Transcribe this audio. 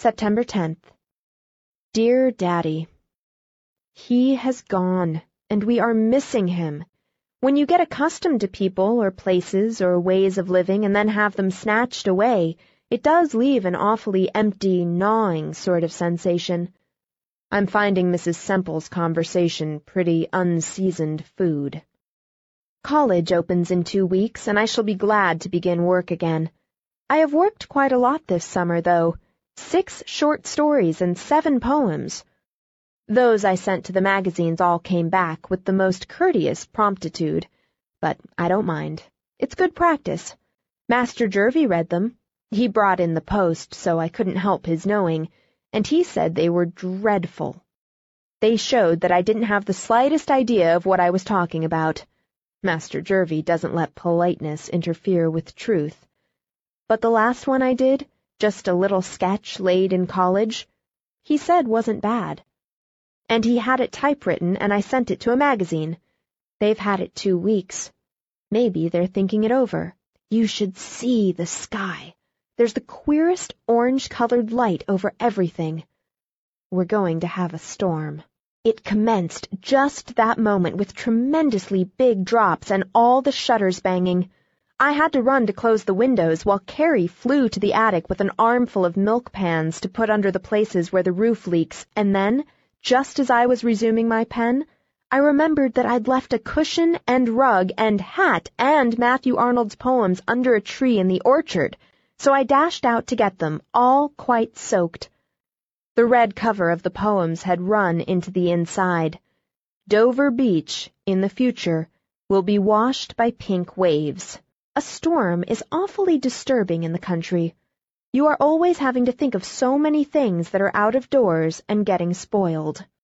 September 10th. Dear Daddy, He has gone, and we are missing him. When you get accustomed to people or places or ways of living and then have them snatched away, it does leave an awfully empty, gnawing sort of sensation. I'm finding Mrs. Semple's conversation pretty unseasoned food. College opens in two weeks, and I shall be glad to begin work again. I have worked quite a lot this summer, though. Six short stories and seven poems. Those I sent to the magazines all came back with the most courteous promptitude, but I don't mind. It's good practice. Master Jervie read them. He brought in the post, so I couldn't help his knowing, and he said they were dreadful. They showed that I didn't have the slightest idea of what I was talking about. Master Jervie doesn't let politeness interfere with truth. But the last one I did, just a little sketch laid in college, he said wasn't bad. And he had it typewritten, and I sent it to a magazine. They've had it two weeks. Maybe they're thinking it over. You should see the sky. There's the queerest orange-colored light over everything. We're going to have a storm. It commenced just that moment with tremendously big drops and all the shutters banging. I had to run to close the windows while Carrie flew to the attic with an armful of milk pans to put under the places where the roof leaks, and then, just as I was resuming my pen, I remembered that I'd left a cushion and rug and hat and Matthew Arnold's poems under a tree in the orchard, so I dashed out to get them, all quite soaked. The red cover of the poems had run into the inside. Dover Beach, in the future, will be washed by pink waves. A storm is awfully disturbing in the country. You are always having to think of so many things that are out of doors and getting spoiled.